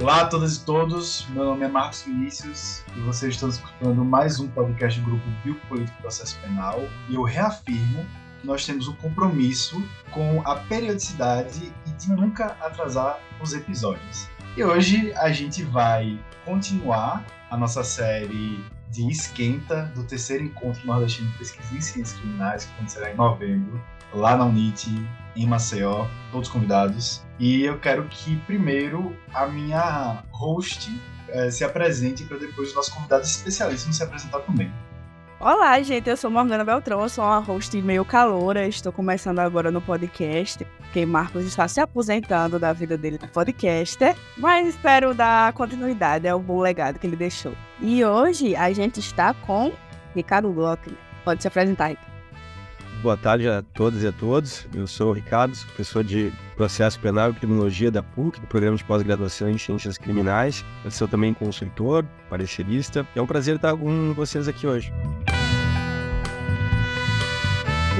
Olá a todas e todos, meu nome é Marcos Vinícius e vocês estão escutando mais um podcast do grupo Biopolítico Processo Penal e eu reafirmo que nós temos um compromisso com a periodicidade e de nunca atrasar os episódios. E hoje a gente vai continuar a nossa série de esquenta do terceiro encontro nordestino de pesquisa em ciências criminais, que acontecerá em novembro, lá na UNIT, em Maceió, todos convidados. E eu quero que primeiro a minha host eh, se apresente para depois os nossos convidados especialistas se apresentar também. Olá, gente, eu sou Morgana Beltrão, sou uma host meio caloura, estou começando agora no podcast, porque Marcos está se aposentando da vida dele no podcaster, mas espero dar continuidade ao bom legado que ele deixou. E hoje a gente está com Ricardo Glock. Pode se apresentar, Ricardo. Boa tarde a todas e a todos. Eu sou o Ricardo, professor de Processo Penal e Criminologia da PUC, do Programa de Pós-Graduação em Ciências Criminais. Eu sou também consultor, parecerista. É um prazer estar com vocês aqui hoje.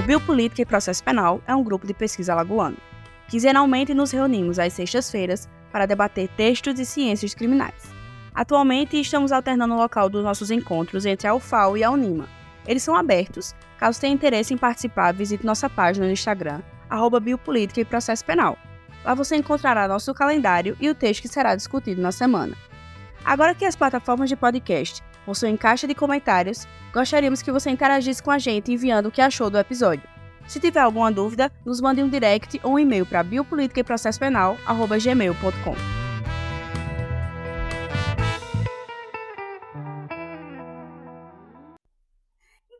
O Biopolítica e Processo Penal é um grupo de pesquisa alagoano. Quinzenalmente nos reunimos às sextas-feiras para debater textos de ciências criminais. Atualmente estamos alternando o local dos nossos encontros entre a UFAO e a UNIMA. Eles são abertos Caso tenha interesse em participar, visite nossa página no Instagram, arroba Biopolítica e Processo Penal. Lá você encontrará nosso calendário e o texto que será discutido na semana. Agora que as plataformas de podcast possuem caixa de comentários, gostaríamos que você interagisse com a gente enviando o que achou do episódio. Se tiver alguma dúvida, nos mande um direct ou um e-mail para biopolítica e processo.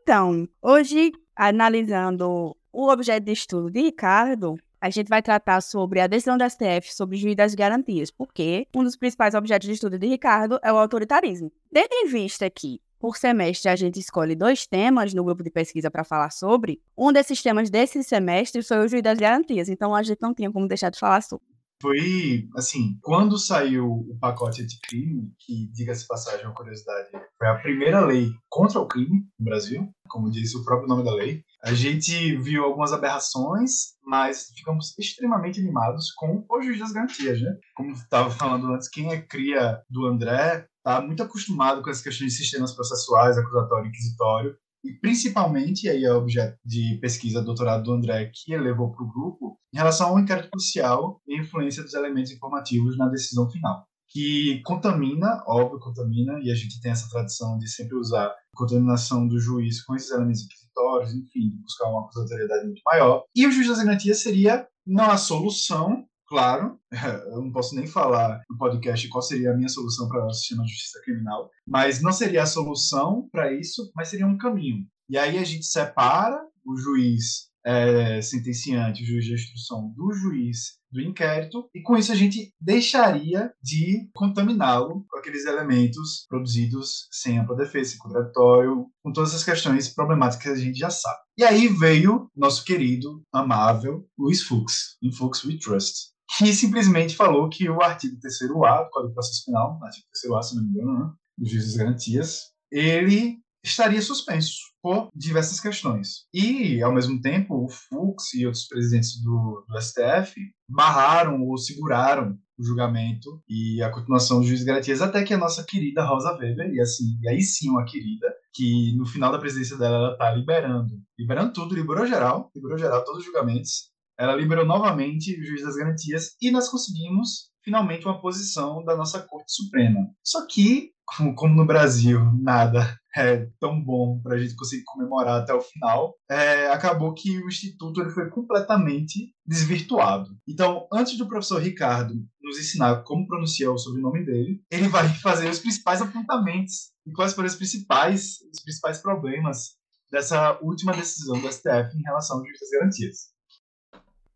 Então, hoje, analisando o objeto de estudo de Ricardo, a gente vai tratar sobre a decisão da STF sobre o juiz das garantias, porque um dos principais objetos de estudo de Ricardo é o autoritarismo. Tendo em vista que, por semestre, a gente escolhe dois temas no grupo de pesquisa para falar sobre, um desses temas desse semestre foi o juiz das garantias, então a gente não tinha como deixar de falar sobre foi, assim, quando saiu o pacote anticrime, que, diga-se passagem, uma curiosidade, foi a primeira lei contra o crime no Brasil, como diz o próprio nome da lei, a gente viu algumas aberrações, mas ficamos extremamente animados com o juiz das garantias, né? Como estava falando antes, quem é cria do André está muito acostumado com as questões de sistemas processuais, acusatório e inquisitório, e principalmente, aí é objeto de pesquisa do doutorado do André, que ele levou para o grupo, em relação ao inquérito crucial e influência dos elementos informativos na decisão final. Que contamina, óbvio, contamina, e a gente tem essa tradição de sempre usar contaminação do juiz com esses elementos inquisitórios, enfim, buscar uma acusatoriedade muito maior. E o juiz das garantias seria não a solução, claro, eu não posso nem falar no podcast qual seria a minha solução para o sistema de justiça criminal, mas não seria a solução para isso, mas seria um caminho. E aí a gente separa o juiz é, sentenciante, o juiz de instrução, do juiz do inquérito, e com isso a gente deixaria de contaminá-lo com aqueles elementos produzidos sem ampla defesa, sem contraditório, com todas as questões problemáticas que a gente já sabe. E aí veio nosso querido, amável Luiz Fux, em Fux We Trust, que simplesmente falou que o artigo 3A do Código Processo Penal, artigo 3A, se não me engano, né, do Juiz das Garantias, ele estaria suspenso por diversas questões. E, ao mesmo tempo, o Fux e outros presidentes do, do STF barraram ou seguraram o julgamento e a continuação do juiz garantias até que a nossa querida Rosa Weber, e assim, e aí sim uma querida, que no final da presidência dela ela está liberando, liberando tudo, liberou geral, liberou geral todos os julgamentos, ela liberou novamente o juiz das garantias e nós conseguimos finalmente uma posição da nossa Corte Suprema. Só que, como no Brasil nada é tão bom para a gente conseguir comemorar até o final, é, acabou que o Instituto ele foi completamente desvirtuado. Então, antes do professor Ricardo nos ensinar como pronunciar o sobrenome dele, ele vai fazer os principais apontamentos e quais foram os principais, os principais problemas dessa última decisão do STF em relação ao juiz das garantias.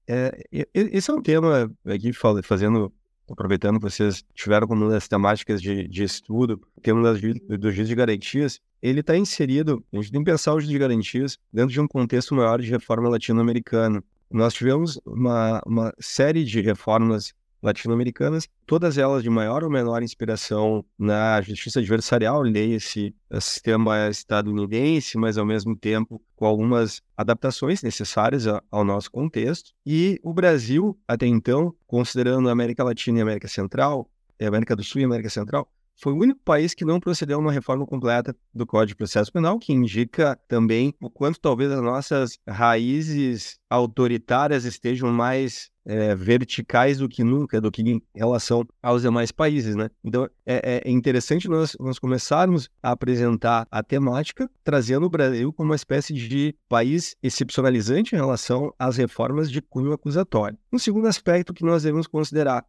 É, esse é um tema aqui fazendo, aproveitando que vocês tiveram como uma das temáticas de, de estudo, o tema das, do juiz de garantias, ele está inserido, a gente tem que pensar o juiz de garantias dentro de um contexto maior de reforma latino-americana. Nós tivemos uma, uma série de reformas latino-americanas, todas elas de maior ou menor inspiração na justiça adversarial, leia-se sistema estadunidense, mas ao mesmo tempo com algumas adaptações necessárias ao nosso contexto. E o Brasil, até então, considerando a América Latina e América Central, América do Sul e América Central, foi o único país que não procedeu a uma reforma completa do Código de Processo Penal, que indica também o quanto talvez as nossas raízes autoritárias estejam mais é, verticais do que nunca, do que em relação aos demais países, né? Então, é, é interessante nós, nós começarmos a apresentar a temática, trazendo o Brasil como uma espécie de país excepcionalizante em relação às reformas de cunho acusatório. Um segundo aspecto que nós devemos considerar,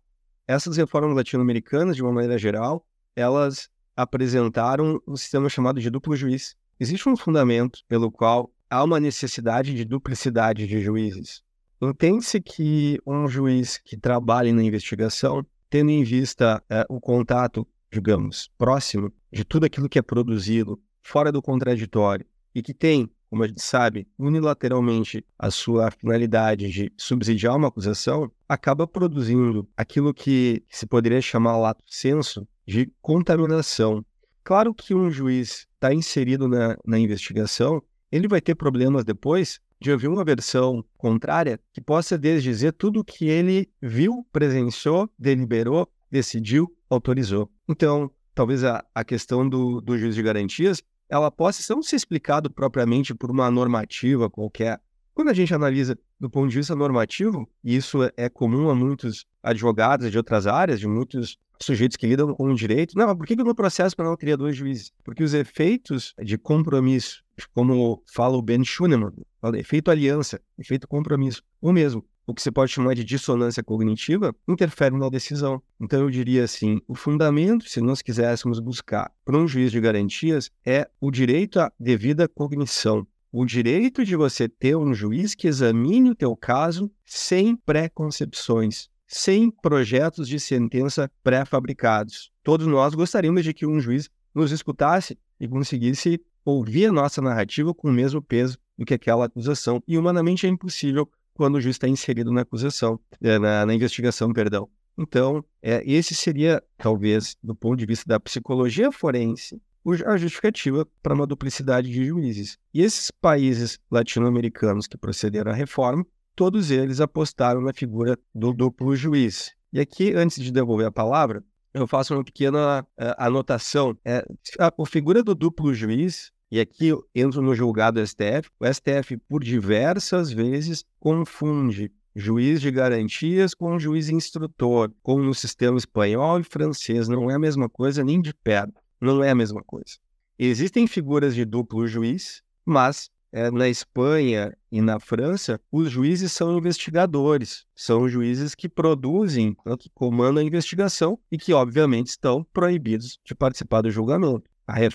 essas reformas latino-americanas, de uma maneira geral, elas apresentaram um sistema chamado de duplo juiz. Existe um fundamento pelo qual há uma necessidade de duplicidade de juízes. Entende-se que um juiz que trabalhe na investigação, tendo em vista é, o contato, digamos, próximo de tudo aquilo que é produzido fora do contraditório e que tem, como a gente sabe, unilateralmente a sua finalidade de subsidiar uma acusação, acaba produzindo aquilo que se poderia chamar lato senso de contaminação. Claro que um juiz está inserido na, na investigação, ele vai ter problemas depois de ouvir uma versão contrária que possa desdizer tudo o que ele viu, presenciou, deliberou, decidiu, autorizou. Então, talvez a, a questão do, do juiz de garantias ela possa não ser explicado propriamente por uma normativa qualquer. Quando a gente analisa do ponto de vista normativo, e isso é comum a muitos advogados de outras áreas, de muitos sujeitos que lidam com o direito. Não, mas por que no processo penal teria dois juízes? Porque os efeitos de compromisso, como fala o Ben Schunemann, efeito aliança, efeito compromisso, o mesmo, o que você pode chamar de dissonância cognitiva, interfere na decisão. Então eu diria assim, o fundamento, se nós quiséssemos buscar para um juiz de garantias, é o direito à devida cognição. O direito de você ter um juiz que examine o teu caso sem preconcepções, sem projetos de sentença pré-fabricados. Todos nós gostaríamos de que um juiz nos escutasse e conseguisse ouvir a nossa narrativa com o mesmo peso do que aquela acusação. E humanamente é impossível quando o juiz está inserido na acusação, eh, na, na investigação, perdão. Então, é, esse seria, talvez, do ponto de vista da psicologia forense, a justificativa para uma duplicidade de juízes. E esses países latino-americanos que procederam à reforma todos eles apostaram na figura do duplo juiz. E aqui, antes de devolver a palavra, eu faço uma pequena uh, anotação. É, a, a figura do duplo juiz, e aqui eu entro no julgado do STF, o STF, por diversas vezes, confunde juiz de garantias com juiz instrutor, como no sistema espanhol e francês. Não é a mesma coisa nem de perto. Não é a mesma coisa. Existem figuras de duplo juiz, mas é, na Espanha e na França, os juízes são investigadores, são juízes que produzem, que comandam a investigação e que, obviamente, estão proibidos de participar do julgamento.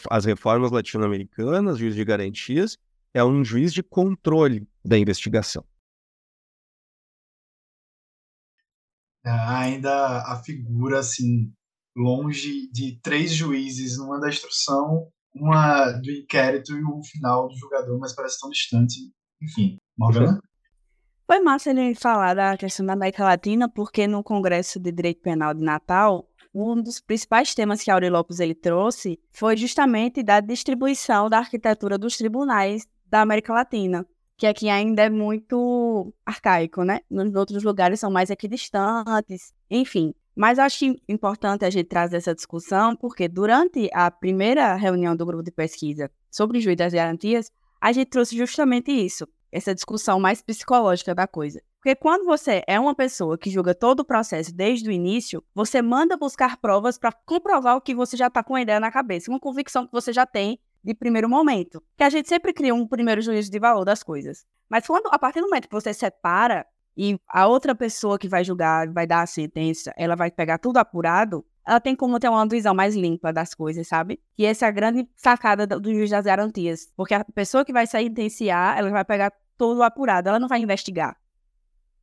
As reformas latino-americanas, juiz de garantias, é um juiz de controle da investigação. É, ainda a figura assim longe de três juízes numa da instrução uma do inquérito e o final do jogador, mas parece tão distante. Enfim, Morgana? Foi massa ele falar da questão da América Latina, porque no Congresso de Direito Penal de Natal, um dos principais temas que Aurélio Lopes ele trouxe foi justamente da distribuição da arquitetura dos tribunais da América Latina, que aqui ainda é muito arcaico, né? Nos outros lugares são mais equidistantes, enfim. Mas acho importante a gente trazer essa discussão, porque durante a primeira reunião do grupo de pesquisa sobre o juiz das garantias, a gente trouxe justamente isso, essa discussão mais psicológica da coisa. Porque quando você é uma pessoa que julga todo o processo desde o início, você manda buscar provas para comprovar o que você já está com a ideia na cabeça, uma convicção que você já tem de primeiro momento. Que a gente sempre cria um primeiro juízo de valor das coisas. Mas quando, a partir do momento que você separa e a outra pessoa que vai julgar, vai dar a sentença, ela vai pegar tudo apurado, ela tem como ter uma visão mais limpa das coisas, sabe? E essa é a grande sacada do juiz das garantias. Porque a pessoa que vai sentenciar, ela vai pegar tudo apurado, ela não vai investigar.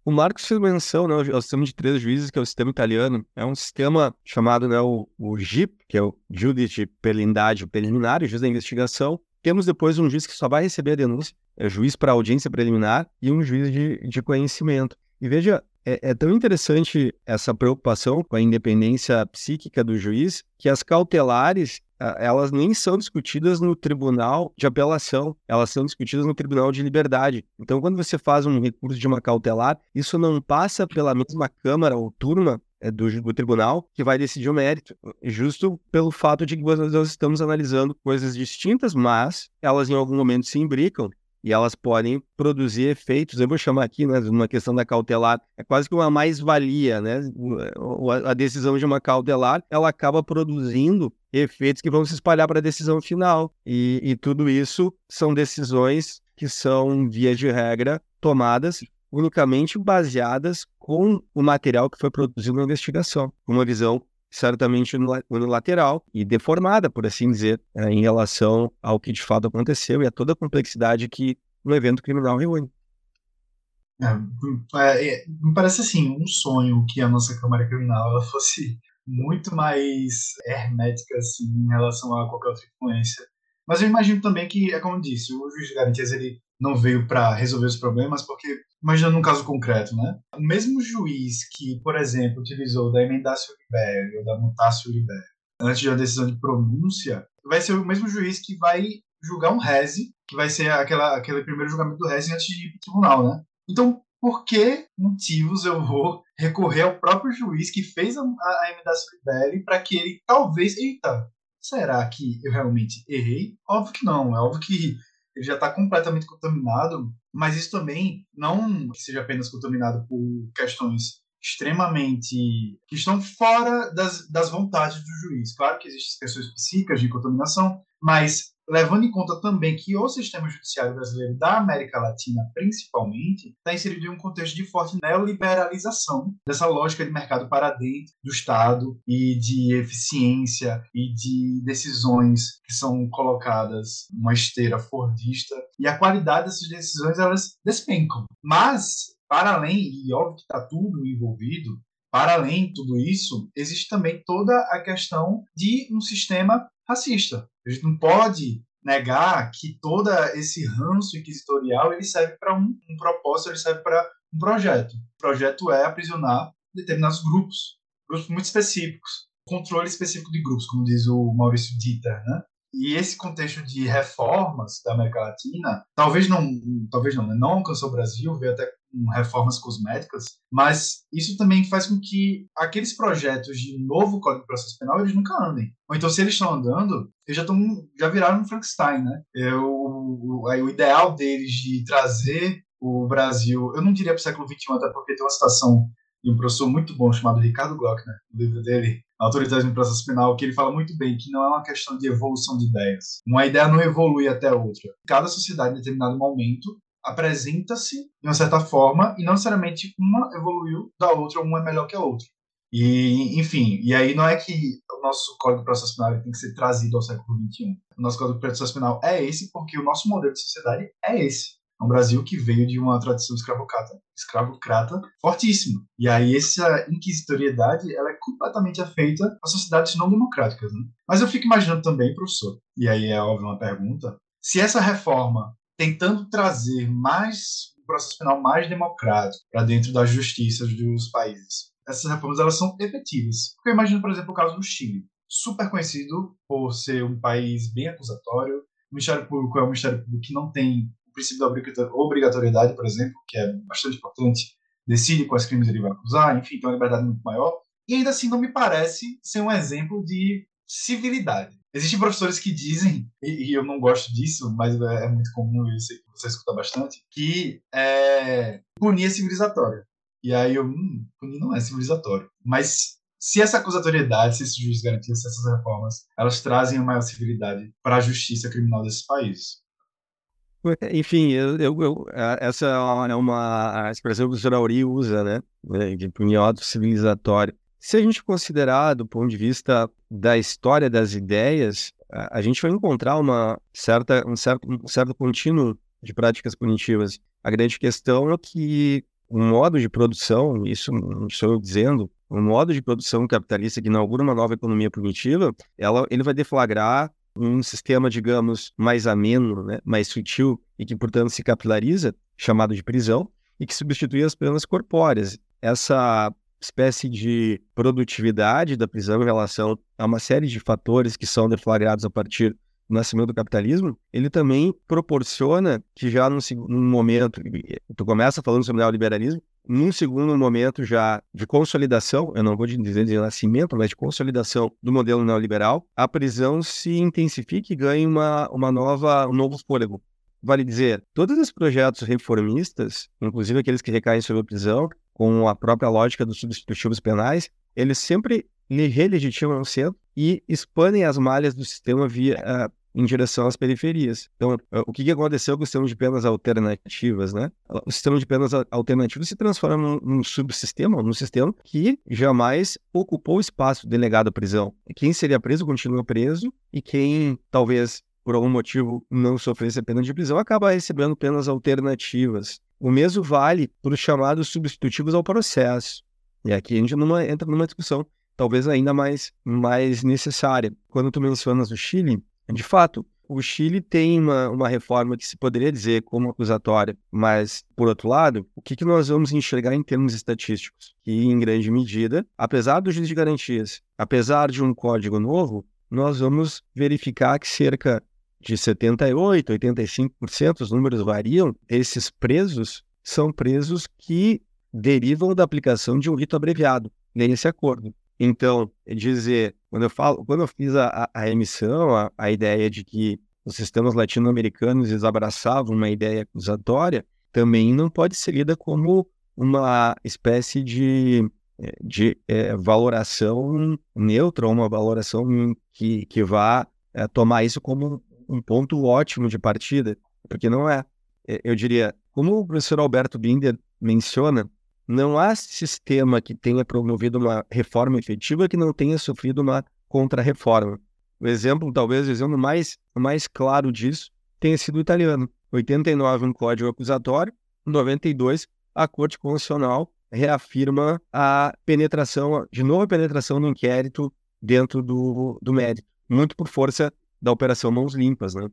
O Marcos fez menção né, ao sistema de três juízes, que é o sistema italiano. É um sistema chamado né, o, o GIP, que é o Giudice per l'Indagine Preliminare, juiz da investigação. Temos depois um juiz que só vai receber a denúncia juiz para audiência preliminar e um juiz de, de conhecimento. E veja, é, é, tão interessante essa preocupação com a independência psíquica do juiz que as cautelares elas nem são discutidas no tribunal de apelação, elas são discutidas no tribunal de liberdade. Então, quando você faz um recurso de uma cautelar, isso não passa pela mesma Câmara ou turma é, do, do, tribunal que vai decidir o mérito, justo pelo fato de que nós estamos analisando coisas distintas, mas elas em algum momento se imbricam e elas podem produzir efeitos. Eu vou chamar aqui, né, uma questão da cautelar, é quase que uma mais-valia, né? A decisão de uma cautelar, ela acaba produzindo efeitos que vão se espalhar para a decisão final. E, e tudo isso são decisões que são, via de regra, tomadas unicamente baseadas com o material que foi produzido na investigação, uma visão certamente unilateral e deformada, por assim dizer, é, em relação ao que de fato aconteceu e a toda a complexidade que um evento criminal reúne. É, é, é, me parece assim um sonho que a nossa Câmara Criminal ela fosse muito mais hermética assim, em relação a qualquer outra influência. Mas eu imagino também que, é como eu disse, o juiz de garantias ele não veio para resolver os problemas, porque, imaginando um caso concreto, né? O mesmo juiz que, por exemplo, utilizou da emendácio libere ou da mutácio libere antes da decisão de pronúncia, vai ser o mesmo juiz que vai julgar um reze, que vai ser aquela, aquele primeiro julgamento do reze antes de ir para o tribunal, né? Então, por que motivos eu vou recorrer ao próprio juiz que fez a, a emendácio libere para que ele talvez, eita, será que eu realmente errei? Óbvio que não, é óbvio que ele já está completamente contaminado, mas isso também não seja apenas contaminado por questões extremamente que estão fora das, das vontades do juiz. Claro que existem questões psíquicas de contaminação, mas levando em conta também que o sistema judiciário brasileiro da América Latina, principalmente, está inserido em um contexto de forte neoliberalização dessa lógica de mercado para dentro do Estado e de eficiência e de decisões que são colocadas numa esteira fordista e a qualidade dessas decisões elas despencam. Mas para além, e óbvio que está tudo envolvido, para além de tudo isso, existe também toda a questão de um sistema racista. A gente não pode negar que todo esse ranço inquisitorial ele serve para um, um propósito, ele serve para um projeto. O projeto é aprisionar determinados grupos, grupos muito específicos, controle específico de grupos, como diz o Maurício Dieter, né? E esse contexto de reformas da América Latina, talvez não, talvez não, né? não alcançou o Brasil, veio até com reformas cosméticas, mas isso também faz com que aqueles projetos de novo Código de Processo Penal eles nunca andem. Ou então, se eles estão andando, eles já, estão, já viraram um Frankenstein, né? É o, ideal deles de trazer o Brasil, eu não diria para o século XXI, até porque tem uma citação de um professor muito bom chamado Ricardo Glockner, no livro dele, Autoritarismo no Processo Penal, que ele fala muito bem que não é uma questão de evolução de ideias. Uma ideia não evolui até outra. Cada sociedade, em determinado momento, apresenta-se de uma certa forma e não necessariamente uma evoluiu da outra, uma é melhor que a outra. E, enfim, e aí não é que o nosso Código de Processo Penal tem que ser trazido ao século XXI. O nosso Código de Processo Penal é esse porque o nosso modelo de sociedade é esse. É um Brasil que veio de uma tradição escravocrata, escravocrata fortíssima. E aí essa inquisitoriedade, ela é completamente afeita a sociedades não democráticas, né? Mas eu fico imaginando também, professor, e aí é óbvio uma pergunta, se essa reforma tentando trazer mais um processo penal mais democrático para dentro das justiças dos países, essas reformas elas são efetivas. Porque eu imagino, por exemplo, o caso do Chile, super conhecido por ser um país bem acusatório, o Ministério Público é um Ministério Público que não tem princípio da obrigatoriedade, por exemplo, que é bastante importante, decide quais crimes ele vai acusar, enfim, tem uma liberdade muito maior. E ainda assim não me parece ser um exemplo de civilidade. Existem professores que dizem, e, e eu não gosto disso, mas é, é muito comum, eu sei que você escuta bastante, que é, punir é civilizatório. E aí eu, hum, punir não é civilizatório. Mas se essa acusatoriedade, se esses juízes garantiam, se essas reformas, elas trazem uma maior civilidade para a justiça criminal desses países. Enfim, eu, eu, eu, essa é uma expressão que o senhor Auri usa, né? De punhado civilizatório. Se a gente considerar do ponto de vista da história das ideias, a, gente vai encontrar uma certa, um, certo, um certo contínuo de práticas punitivas. A grande questão é que o modo de produção, isso não estou eu dizendo, o modo de produção capitalista que inaugura uma nova economia punitiva, ela, ele vai deflagrar um sistema, digamos, mais ameno, né, mais sutil e que, portanto, se capilariza, chamado de prisão, e que substitui as penas corpóreas. Essa espécie de produtividade da prisão em relação a uma série de fatores que são deflagrados a partir do nascimento do capitalismo, ele também proporciona que já num, num momento, tu começa falando sobre neoliberalismo, num segundo momento já de consolidação, eu não vou dizer de nascimento, mas de consolidação do modelo neoliberal, a prisão se intensifica e ganha uma, uma nova, um novo fôlego. Vale dizer, todos os projetos reformistas, inclusive aqueles que recaem sobre a prisão, com a própria lógica dos substitutivos penais, eles sempre relegitimam o centro e expandem as malhas do sistema via uh, em direção às periferias. Então, uh, o que, que aconteceu com o sistema de penas alternativas, né? O sistema de penas alternativas se transforma num, num subsistema, num sistema que jamais ocupou o espaço delegado à prisão. Quem seria preso continua preso e quem talvez por algum motivo não sofresse a pena de prisão acaba recebendo penas alternativas. O mesmo vale para os chamados substitutivos ao processo. E aqui a gente numa, entra numa discussão talvez ainda mais, mais necessária. Quando tu mencionas o Chile, de fato, o Chile tem uma, uma reforma que se poderia dizer como acusatória, mas, por outro lado, o que, que nós vamos enxergar em termos estatísticos? Que, em grande medida, apesar do juiz de garantias, apesar de um código novo, nós vamos verificar que cerca de 78%, 85%, os números variam, esses presos são presos que derivam da aplicação de um rito abreviado nesse acordo. Então, dizer, quando eu falo, quando eu fiz a, a emissão, a, a ideia de que os sistemas latino-americanos abraçavam uma ideia acusatória, também não pode ser lida como uma espécie de, de é, valoração neutra, uma valoração que, que vá é, tomar isso como um ponto ótimo de partida, porque não é. Eu diria, como o professor Alberto Binder menciona, não há sistema que tenha promovido uma reforma efetiva que não tenha sofrido uma contra-reforma. O exemplo, talvez o exemplo mais, mais claro disso, tenha sido o italiano. 89, um código acusatório, 92, a Corte Constitucional reafirma a penetração, de novo a penetração no inquérito dentro do, do mérito, muito por força da Operação Mãos Limpas. Né?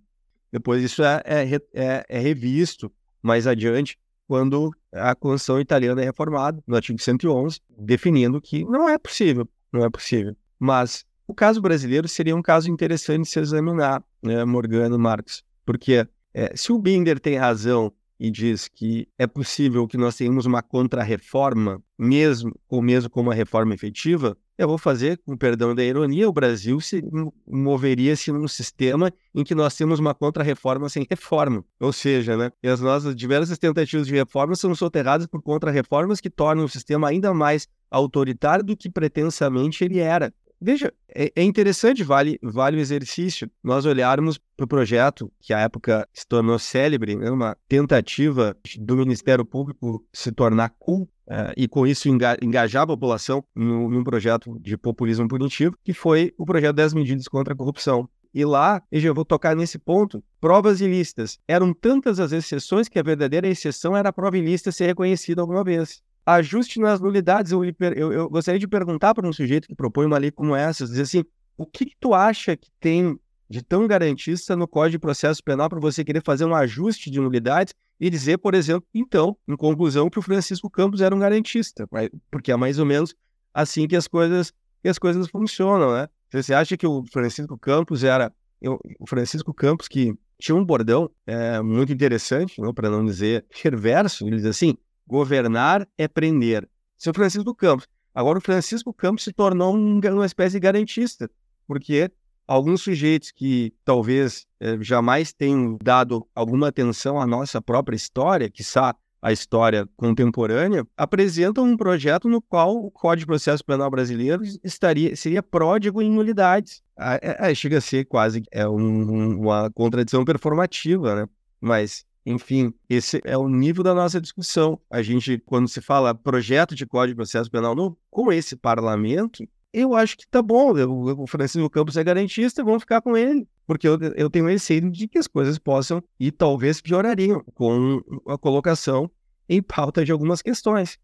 Depois isso é, é, é, é revisto mais adiante quando a Constituição italiana é reformada, no artigo 111, definindo que não é possível, não é possível. Mas o caso brasileiro seria um caso interessante de se examinar, né, Morgano Marcos, porque é, se o Binder tem razão e diz que é possível que nós tenhamos uma contra-reforma, mesmo ou mesmo com uma reforma efetiva, eu vou fazer, com perdão da ironia, o Brasil se moveria-se num sistema em que nós temos uma contra-reforma sem reforma. Ou seja, né, as nossas diversas tentativas de reforma são soterradas por contra-reformas que tornam o sistema ainda mais autoritário do que pretensamente ele era. Veja, é, é interessante, vale, vale o exercício, nós olharmos para o projeto, que à época se tornou célebre, né, uma tentativa do Ministério Público se tornar cool, uh, e com isso engajar a população no, num projeto de populismo punitivo, que foi o projeto 10 medidas contra a corrupção. E lá, e já vou tocar nesse ponto, provas ilícitas. Eram tantas as exceções que a verdadeira exceção era a prova ilícita ser reconhecida alguma vez ajuste nas nulidades. Eu, eu, eu gostaria de perguntar para um sujeito que propõe uma lei como essa, dizer assim, o que, que tu acha que tem de tão garantista no Código de Processo Penal para você querer fazer um ajuste de nulidades e dizer, por exemplo, então, em conclusão, que o Francisco Campos era um garantista, porque é mais ou menos assim que as coisas que as coisas funcionam, né? Você acha que o Francisco Campos era eu, o Francisco Campos que tinha um bordão é, muito interessante, para não dizer perverso, ele diz assim: Governar é prender. Seu Francisco Campos. Agora, o Francisco Campos se tornou um, uma espécie de garantista, porque alguns sujeitos que talvez eh, jamais tenham dado alguma atenção à nossa própria história, quiçá a história contemporânea, apresentam um projeto no qual o Código de Processo Penal brasileiro estaria, seria pródigo em nulidades. É, é, chega a ser quase é um, uma contradição performativa, né? Mas enfim, esse é o nível da nossa discussão. A gente, quando se fala projeto de Código de Processo Penal com esse parlamento, eu acho que tá bom. o Francisco Campos é garantista, vamos ficar com ele. Porque eu, eu tenho receio de que as coisas possam e talvez piorariam com a colocação em pauta de algumas questões.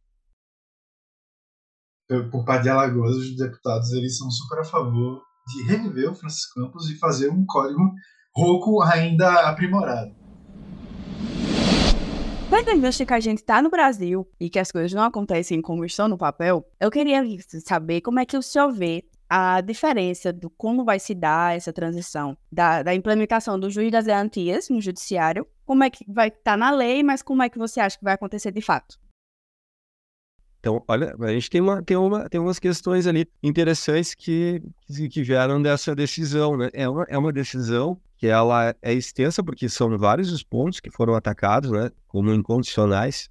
Por parte de Alagoas, os deputados eles são super a favor de reviver o Francisco Campos e fazer um código rouco ainda aprimorado. Tendo que a gente está no Brasil e que as coisas não acontecem como estão no papel, eu queria saber como é que o senhor vê a diferença do como vai se dar essa transição da, da implementação do juiz das garantias no judiciário, como é que vai estar tá na lei, mas como é que você acha que vai acontecer de fato? Então, olha, a gente tem, uma, tem, uma, tem umas questões ali interessantes que, que vieram dessa decisão, né? É uma, é uma decisão que ela é extensa, porque são vários os pontos que foram atacados, né? Como incondicionais,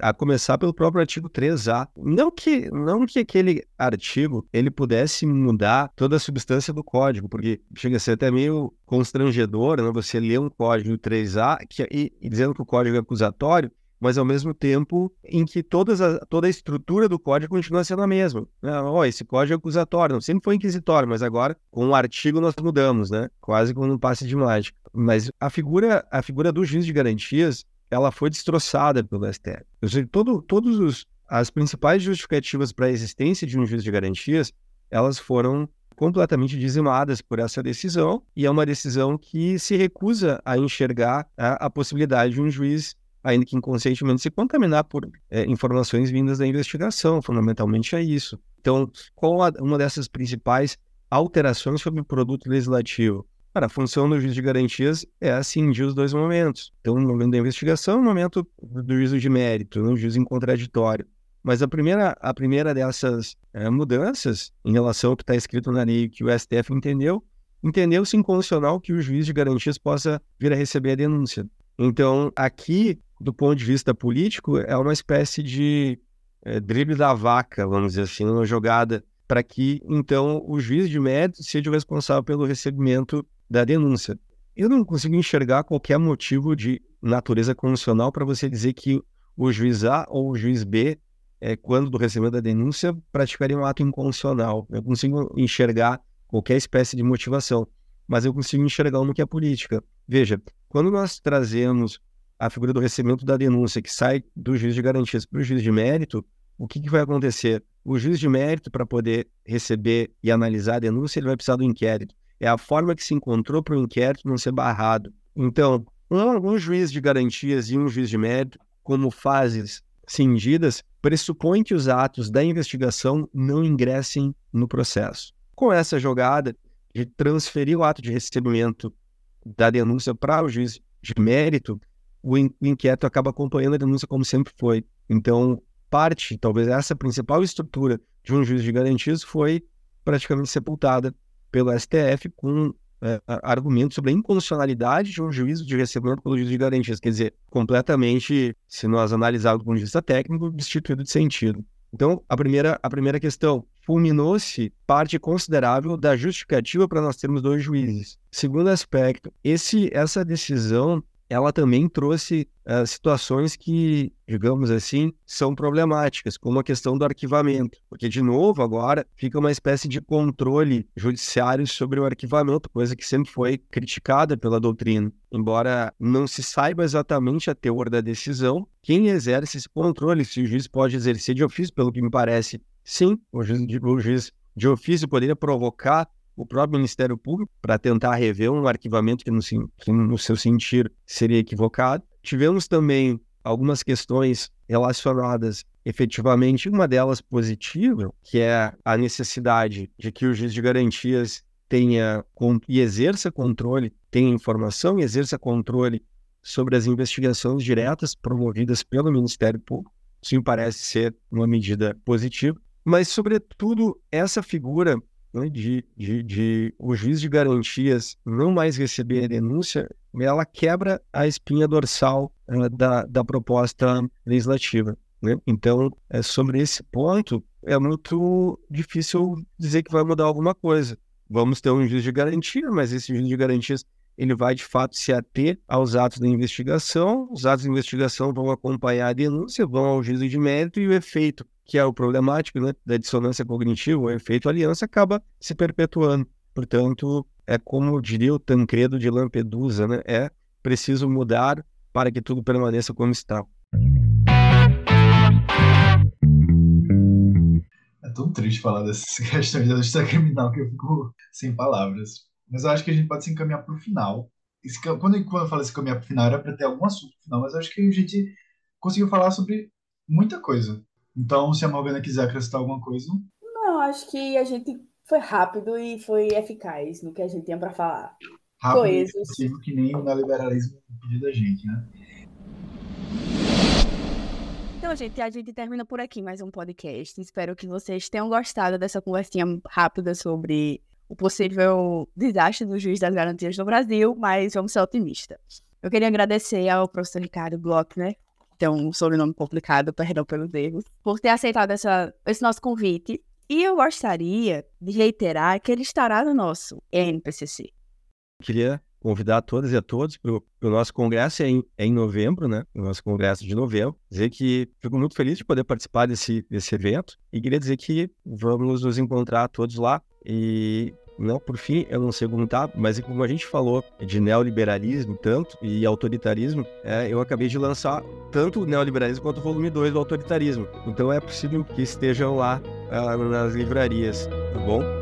a começar pelo próprio artigo 3A. Não que, não que aquele artigo ele pudesse mudar toda a substância do código, porque chega a ser até meio constrangedor né, você ler um código 3A que, e, e dizendo que o código é acusatório, mas ao mesmo tempo em que todas a, toda a estrutura do código continua sendo a mesma. Oh, esse código é acusatório, não sempre foi inquisitório, mas agora com o artigo nós mudamos, né? Quase como um passe de mágica. Mas a figura, a figura do juiz de garantias, ela foi destroçada pelo STF. Ou seja, todo, todos os as principais justificativas para a existência de um juiz de garantias, elas foram completamente dizimadas por essa decisão, e é uma decisão que se recusa a enxergar a, a possibilidade de um juiz ainda que inconscientemente, se contaminar por é, informações vindas da investigação, fundamentalmente é isso. Então, qual a, uma dessas principais alterações sobre o produto legislativo? Cara, a função do juiz de garantias é acindir os dois momentos. Então, no momento da investigação e no momento do juízo de mérito, no juízo em contraditório. Mas a primeira, a primeira dessas é, mudanças, em relação ao que está escrito na lei que o STF entendeu, entendeu-se incondicional que o juiz de garantias possa vir a receber a denúncia. Então, aqui, do ponto de vista político, é uma espécie de é, drible da vaca, vamos dizer assim, uma jogada para que, então, o juiz de mérito seja o responsável pelo recebimento da denúncia. Eu não consigo enxergar qualquer motivo de natureza condicional para você dizer que o juiz A ou o juiz B, é, quando do recebimento da denúncia, praticaria um ato incondicional. Eu consigo enxergar qualquer espécie de motivação, mas eu consigo enxergar uma que é política. Veja, quando nós trazemos a figura do recebimento da denúncia que sai do juiz de garantias para o juiz de mérito, o que, que vai acontecer? O juiz de mérito, para poder receber e analisar a denúncia, ele vai precisar do inquérito. É a forma que se encontrou para o inquérito não ser barrado. Então, um, um juiz de garantias e um juiz de mérito, como fases cindidas, pressupõe que os atos da investigação não ingressem no processo. Com essa jogada de transferir o ato de recebimento da denúncia para o juiz de mérito, o, in, o inquérito acaba acompanhando a denúncia como sempre foi. Então, parte, talvez essa principal estrutura de um juiz de garantias foi praticamente sepultada pelo STF com é, argumentos sobre a incondicionalidade de um juízo de recebimento pelo juiz de garantias, quer dizer, completamente, se nós analisarmos do ponto de vista técnico, destituído de sentido. Então, a primeira, a primeira questão, fulminou-se parte considerável da justificativa para nós termos dois juízes. Segundo aspecto, esse, essa decisão ela também trouxe uh, situações que, digamos assim, são problemáticas, como a questão do arquivamento, porque, de novo, agora fica uma espécie de controle judiciário sobre o arquivamento, coisa que sempre foi criticada pela doutrina. Embora não se saiba exatamente a teor da decisão, quem exerce esse controle, se o juiz pode exercer de ofício, pelo que me parece, sim, o juiz o juiz de ofício poderia provocar o próprio Ministério Público para tentar rever um arquivamento que no, no seu sentido, seria equivocado. Tivemos também algumas questões relacionadas efetivamente, uma delas positiva, que é a necessidade de que o juiz de garantias tenha e exerça controle, tenha informação e exerça controle sobre as investigações diretas promovidas pelo Ministério Público. Isso me parece ser uma medida positiva. Mas, sobretudo, essa figura né, de, de, de o juiz de garantias não mais receber a denúncia, ela quebra a espinha dorsal uh, da, da proposta legislativa. Né? Então, é, sobre esse ponto, é muito difícil dizer que vai mudar alguma coisa. Vamos ter um juiz de garantia, mas esse juiz de garantias ele vai de fato se ater aos atos da investigação, os atos da investigação vão acompanhar a denúncia, vão ao juízo de mérito e o efeito que é o problemático né, da dissonância cognitiva, o efeito aliança, acaba se perpetuando. Portanto, é como diria o Tancredo de Lampedusa, né, é preciso mudar para que tudo permaneça como está. É tão triste falar dessas questões da justiça criminal que eu fico sem palavras. Mas eu acho que a gente pode se encaminhar para o final. Quando, quando eu falo se encaminhar para o final, era para ter algum assunto final, mas eu acho que a gente conseguiu falar sobre muita coisa. Então, se a Morgana quiser acrescentar alguma coisa. Não, acho que a gente foi rápido e foi eficaz no que a gente tinha para falar. Rápido Coesos. e possível, que nem o neoliberalismo pediu da gente, né? Então, gente, a gente termina por aqui mais um podcast. Espero que vocês tenham gostado dessa conversinha rápida sobre o possível desastre do juiz das garantias no Brasil, mas vamos ser otimistas. Eu queria agradecer ao professor Ricardo Glockner, tem um sobrenome complicado, perdão pelos erros, por ter aceitado essa, esse nosso convite. E eu gostaria de reiterar que ele estará no nosso NPCC. Queria convidar todas e a todos para o nosso congresso é em, é em novembro, né? O nosso congresso de novembro. Dizer que fico muito feliz de poder participar desse, desse evento e queria dizer que vamos nos encontrar todos lá e não, por fim, eu não sei comentar, mas como a gente falou de neoliberalismo tanto e autoritarismo, é, eu acabei de lançar tanto o neoliberalismo quanto o volume 2 do autoritarismo. Então é possível que estejam lá ah, nas livrarias, tá bom?